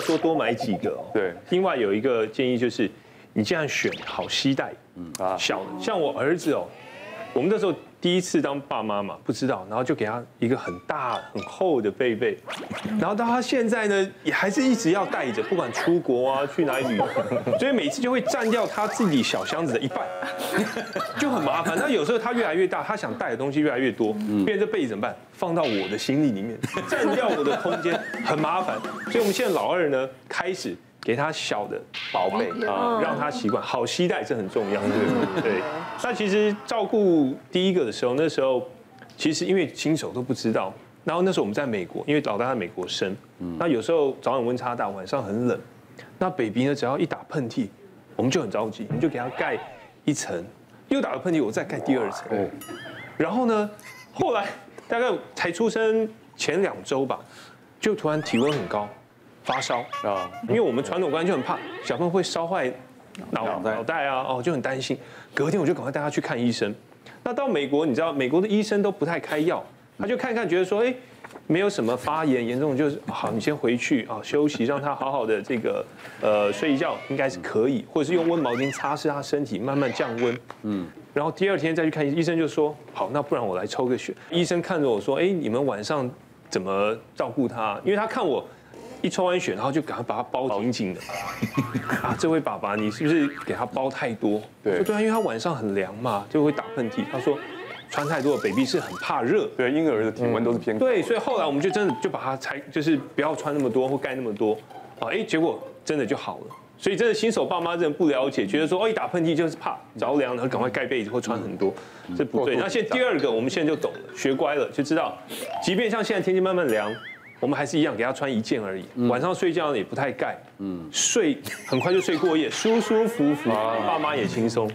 有说多买几个哦。对。另外有一个建议就是，你这样选好携带，嗯啊，小的，像我儿子哦，我们那时候。第一次当爸妈嘛，不知道，然后就给他一个很大很厚的被被，然后到他现在呢，也还是一直要带着，不管出国啊，去哪里旅游，所以每次就会占掉他自己小箱子的一半，就很麻烦。那有时候他越来越大，他想带的东西越来越多，变成这被子怎么办？放到我的行李里面，占掉我的空间，很麻烦。所以我们现在老二呢，开始。给他小的宝贝啊，让他习惯好期待，这很重要，对不对？那其实照顾第一个的时候，那时候其实因为新手都不知道，然后那时候我们在美国，因为老大在美国生，那有时候早晚温差大，晚上很冷，那 baby 呢只要一打喷嚏，我们就很着急，我们就给他盖一层，又打了喷嚏，我再盖第二层，然后呢，后来大概才出生前两周吧，就突然体温很高。发烧啊，因为我们传统观念就很怕小朋友会烧坏脑脑袋啊，哦，就很担心。隔天我就赶快带他去看医生。那到美国，你知道美国的医生都不太开药，他就看看觉得说，哎，没有什么发炎严重，就是好，你先回去啊休息，让他好好的这个呃睡一觉，应该是可以，或者是用温毛巾擦拭他身体，慢慢降温。嗯，然后第二天再去看医生，就说好，那不然我来抽个血。医生看着我说，哎，你们晚上怎么照顾他？因为他看我。一抽完血，然后就赶快把它包紧紧的。啊，这位爸爸，你是不是给他包太多？对，对啊，因为他晚上很凉嘛，就会打喷嚏。他说，穿太多的，baby 是很怕热。对，婴儿的体温都是偏高。对，所以后来我们就真的就把它拆，就是不要穿那么多或盖那么多。啊，哎，结果真的就好了。所以真的新手爸妈真的不了解，觉得说哦，一打喷嚏就是怕着凉，然后赶快盖被子或穿很多，这不对。那现在第二个，我们现在就懂了，学乖了，就知道，即便像现在天气慢慢凉。我们还是一样给他穿一件而已，晚上睡觉也不太盖，嗯，睡 很快就睡过夜，舒舒服服，爸妈也轻松，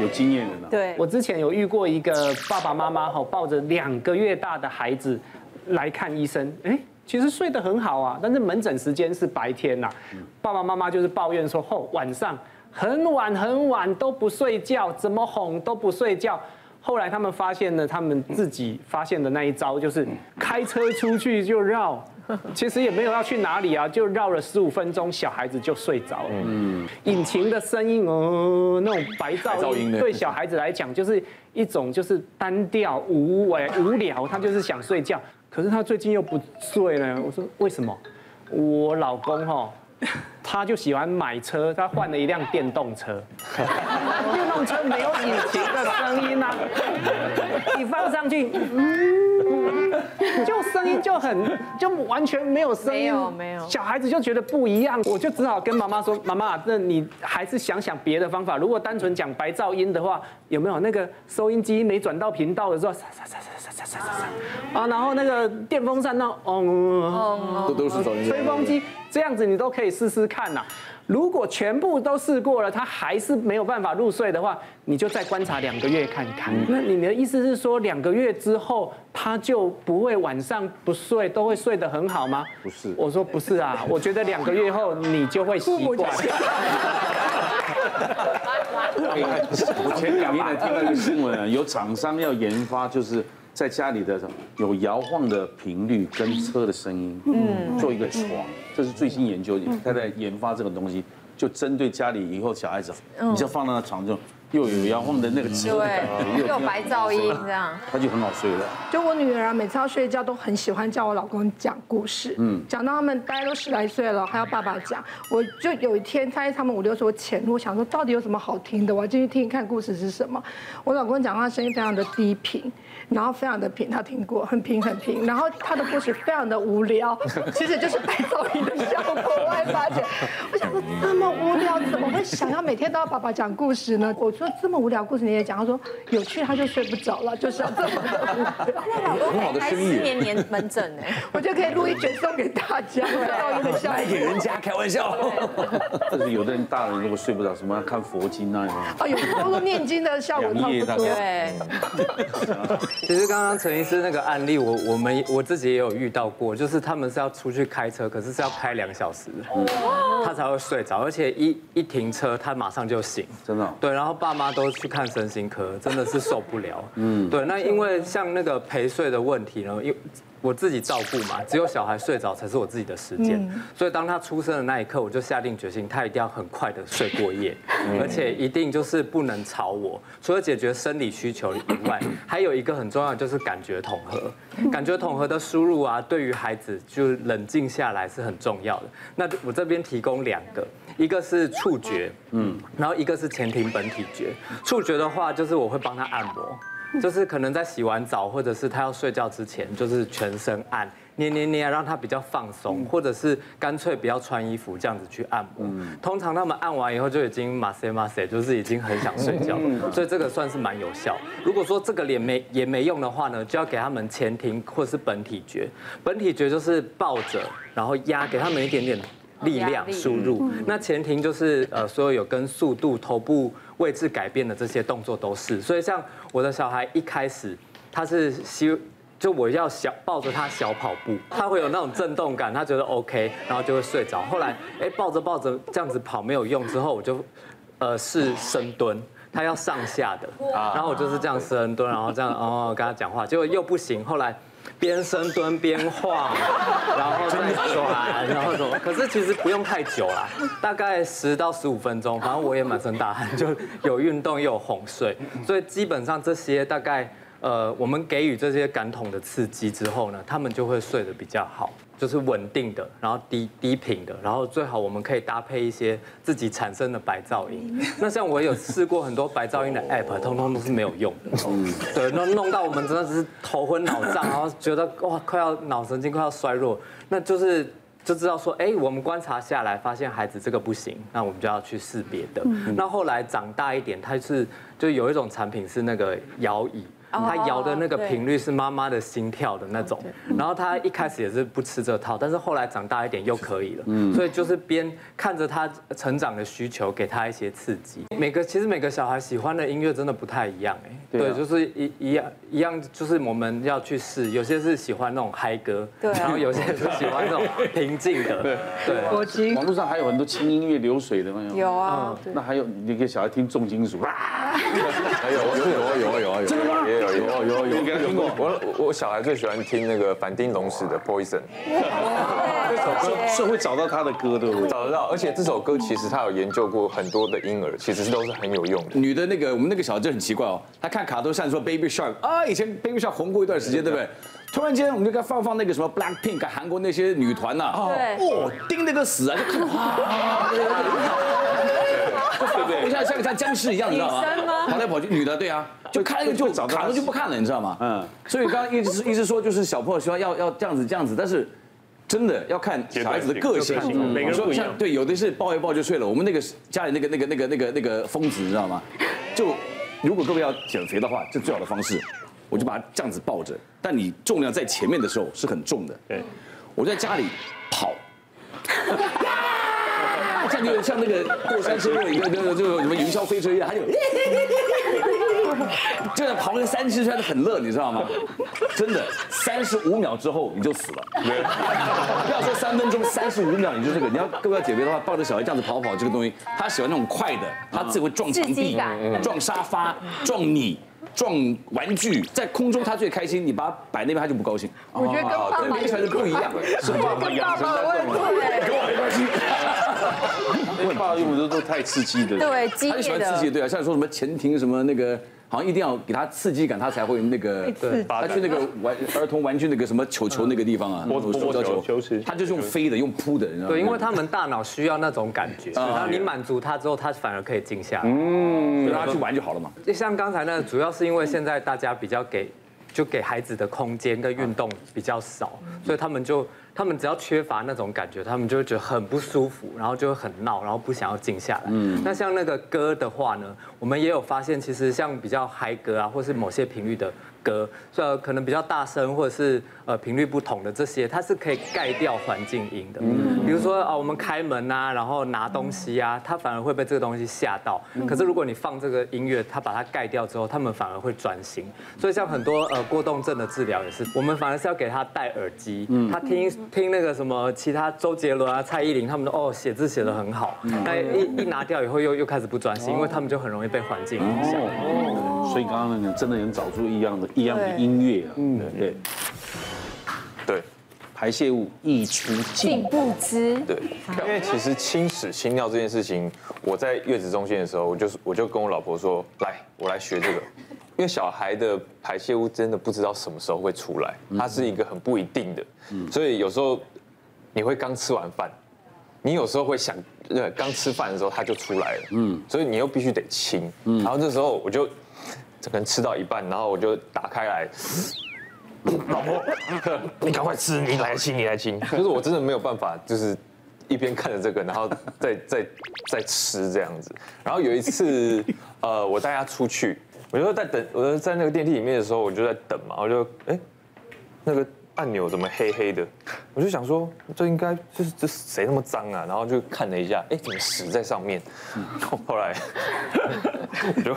有经验的呢。对，我之前有遇过一个爸爸妈妈哈，抱着两个月大的孩子来看医生，哎，其实睡得很好啊，但是门诊时间是白天呐，爸爸妈妈就是抱怨说，后晚上很晚很晚都不睡觉，怎么哄都不睡觉。后来他们发现了，他们自己发现的那一招就是开车出去就绕，其实也没有要去哪里啊，就绕了十五分钟，小孩子就睡着了。嗯，引擎的声音哦，那种白噪音，对小孩子来讲就是一种就是单调无为无聊，他就是想睡觉。可是他最近又不睡了，我说为什么？我老公哈。他就喜欢买车，他换了一辆电动车。电动车没有引擎的声音啊，你放上去，嗯，就声音就很，就完全没有声音。没有没有。小孩子就觉得不一样，我就只好跟妈妈说：“妈妈，那你还是想想别的方法。如果单纯讲白噪音的话，有没有那个收音机没转到频道的时候，啊，然后那个电风扇那，哦，这都是噪音。吹风机。”这样子你都可以试试看呐。如果全部都试过了，他还是没有办法入睡的话，你就再观察两个月看看。那你的意思是说，两个月之后他就不会晚上不睡，都会睡得很好吗？不是，我说不是啊，我觉得两个月后你就会习惯。我前两天听到一个新闻啊，有厂商要研发，就是。在家里的有摇晃的频率跟车的声音，嗯，做一个床，这是最新研究，他在研发这个东西，就针对家里以后小孩子，你就放到那床就又有摇晃的那个车的感，又有白噪音这样，他就很好睡了。就我女儿啊，每次要睡觉都很喜欢叫我老公讲故事，嗯，讲到他们大概都十来岁了，还要爸爸讲。我就有一天猜他们五六岁我潜入，我想说到底有什么好听的，我要进去听一看故事是什么。我老公讲话声音非常的低频。然后非常的平，他听过，很平很平。然后他的故事非常的无聊，其实就是白噪音的效果。我还发现，我想说这么无聊，怎么会想要每天都要爸爸讲故事呢？我说这么无聊故事你也讲，他说有趣他就睡不着了，就是要这么无聊。那老公可以开失眠年门诊呢，我就可以录一卷送给大家，噪音的效果。卖给人家开玩笑。这是有的人大人如果睡不着，什么要看佛经那种。啊，有时候念经的效果差不多。对。其实刚刚陈医师那个案例，我我们我自己也有遇到过，就是他们是要出去开车，可是是要开两小时，他才会睡着，而且一一停车他马上就醒，真的。对，然后爸妈都去看身心科，真的是受不了。嗯，对，那因为像那个陪睡的问题呢，因我自己照顾嘛，只有小孩睡着才是我自己的时间。所以当他出生的那一刻，我就下定决心，他一定要很快的睡过夜，而且一定就是不能吵我。除了解决生理需求以外，还有一个很重要的就是感觉统合。感觉统合的输入啊，对于孩子就冷静下来是很重要的。那我这边提供两个，一个是触觉，嗯，然后一个是前庭本体觉。触觉的话，就是我会帮他按摩。就是可能在洗完澡，或者是他要睡觉之前，就是全身按捏捏捏，让他比较放松，或者是干脆不要穿衣服这样子去按摩。通常他们按完以后就已经马塞马塞，就是已经很想睡觉，所以这个算是蛮有效。如果说这个脸没也没用的话呢，就要给他们前庭或是本体觉。本体觉就是抱着，然后压，给他们一点点力量输入。那前庭就是呃，所有有跟速度、头部。位置改变的这些动作都是，所以像我的小孩一开始他是希，就我要小抱着他小跑步，他会有那种震动感，他觉得 OK，然后就会睡着。后来哎抱着抱着这样子跑没有用之后，我就呃是深蹲，他要上下的，然后我就是这样深蹲，然后这样哦跟他讲话，结果又不行，后来。边深蹲边晃，然后再转，然后什么？可是其实不用太久啦，大概十到十五分钟，反正我也满身大汗，就有运动又有哄睡，所以基本上这些大概。呃，我们给予这些感统的刺激之后呢，他们就会睡得比较好，就是稳定的，然后低低频的，然后最好我们可以搭配一些自己产生的白噪音。那像我有试过很多白噪音的 app，通通都是没有用的。对，弄弄到我们真的是头昏脑胀，然后觉得哇，快要脑神经快要衰弱，那就是就知道说，哎，我们观察下来发现孩子这个不行，那我们就要去试别的。那后来长大一点，他是就有一种产品是那个摇椅。他摇的那个频率是妈妈的心跳的那种，然后他一开始也是不吃这套，但是后来长大一点又可以了，所以就是边看着他成长的需求，给他一些刺激。每个其实每个小孩喜欢的音乐真的不太一样哎，对，就是一一样一样，就是我们要去试，有些是喜欢那种嗨歌，对，然后有些是喜欢那种平静的，对对。网络上还有很多轻音乐流水的没有？有啊，那还有你给小孩听重金属，还有有有有有有，真的吗？有有有有，应该有过。我我小孩最喜欢听那个反町隆史的《Poison》，这首歌是会找到他的歌对不对？找得到，而且这首歌其实他有研究过很多的婴儿，其实都是很有用的。女的那个我们那个小孩就很奇怪哦，他看卡通像说 Baby Shark 啊，以前 Baby Shark 红过一段时间，对不对？突然间我们就该放放那个什么 Black Pink，韩国那些女团呐，哦，盯那个死啊，就看哇。对不对？像像像僵尸一样，你知道吗？跑来跑去，女的，对啊，就看那个就卡通就不看了，你知道吗？嗯。所以刚刚一直一直说，就是小朋友希望要要这样子这样子，但是真的要看小孩子的个性。每个人不一样。对，有的是抱一抱就睡了。我们那个家里那个那个那个那个那个疯子，你知道吗？就如果各位要减肥的话，就最好的方式，我就把它这样子抱着，但你重量在前面的时候是很重的。对。我在家里跑。像那个像那个过山车那个那个就什么云霄飞车一样，还有，这样跑个三七圈的很乐，你知道吗？真的，三十五秒之后你就死了。不要说三分钟，三十五秒你就这个。你要各位要减肥的话，抱着小孩这样子跑跑，这个东西他喜欢那种快的，他自己会撞墙壁、撞沙发、撞你。撞玩具在空中，他最开心。你把它摆那边，他就不高兴。我觉得跟爸爸完全是不一样，是爸爸养生在动，跟我没关系。因为爸爸用的都都太刺激的，对，激烈的。他就喜欢刺激，对啊，像说什么前庭什么那个。好像一定要给他刺激感，他才会那个。对，他去那个玩儿童玩具那个什么球球那个地方啊，波波球球。池，他就是用飞的，用扑的，对，因为他们大脑需要那种感觉，然后你满足他之后，他反而可以静下来，嗯，让他去玩就好了嘛。就像刚才那个，主要是因为现在大家比较给，就给孩子的空间跟运动比较少，所以他们就。他们只要缺乏那种感觉，他们就会觉得很不舒服，然后就会很闹，然后不想要静下来。嗯，那像那个歌的话呢，我们也有发现，其实像比较嗨歌啊，或是某些频率的。歌，呃，可能比较大声，或者是呃频率不同的这些，它是可以盖掉环境音的。嗯，比如说啊，我们开门啊，然后拿东西啊，它反而会被这个东西吓到。可是如果你放这个音乐，它把它盖掉之后，他们反而会专心。所以像很多呃过动症的治疗也是，我们反而是要给他戴耳机，他听听那个什么其他周杰伦啊、蔡依林他们的哦写字写得很好，但一一拿掉以后又又开始不专心，因为他们就很容易被环境影响。所以刚刚那个真的能找出一样的。一样的音乐啊，嗯，对。排泄物溢出竟不知。对，因为其实清屎清尿这件事情，我在月子中心的时候，我就是我就跟我老婆说，来，我来学这个，因为小孩的排泄物真的不知道什么时候会出来，它是一个很不一定的，所以有时候你会刚吃完饭，你有时候会想，呃，刚吃饭的时候它就出来了，嗯，所以你又必须得清，然后这时候我就可能吃到一半，然后我就打开来。老婆，你赶快吃，你来亲，你来亲。就是我真的没有办法，就是一边看着这个，然后再再再吃这样子。然后有一次，呃，我带他出去，我就在等，我就在那个电梯里面的时候，我就在等嘛，我就哎，那个。按钮怎么黑黑的？我就想说，这应该就是这谁那么脏啊？然后就看了一下，哎，怎么屎在上面？后来我 就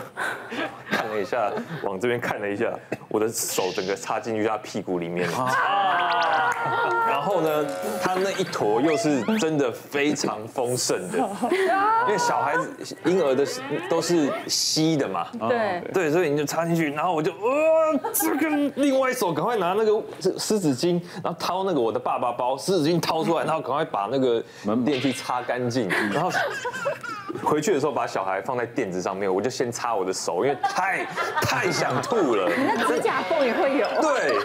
看了一下，往这边看了一下，我的手整个插进去他屁股里面了。然后呢，他那一坨又是真的非常丰盛的，因为小孩子婴儿的都是稀的嘛。对对，所以你就插进去，然后我就呃，这个另外一手赶快拿那个湿纸巾，然后掏那个我的爸爸包，湿纸巾掏出来，然后赶快把那个门电梯擦干净，然后回去的时候把小孩放在垫子上面，我就先擦我的手，因为太太想吐了。你 那指甲缝也会有。对，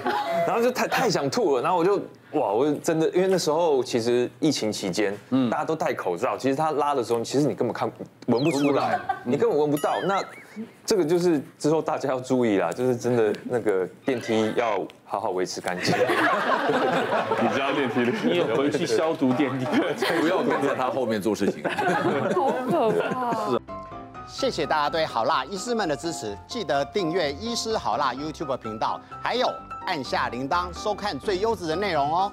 然后就太太想吐了，然后我就哇，我真的，因为那时候其实疫情期间，嗯，大家都戴口罩，其实他拉的时候，其实你根本看闻不出来，你根本闻不到。那这个就是之后大家要注意啦，就是真的那个电梯要好好维持干净。你知道电梯的，你有回去消毒电梯，不要跟在他后面做事情。好可怕。是。谢谢大家对好辣医师们的支持，记得订阅医师好辣 YouTube 频道，还有按下铃铛收看最优质的内容哦。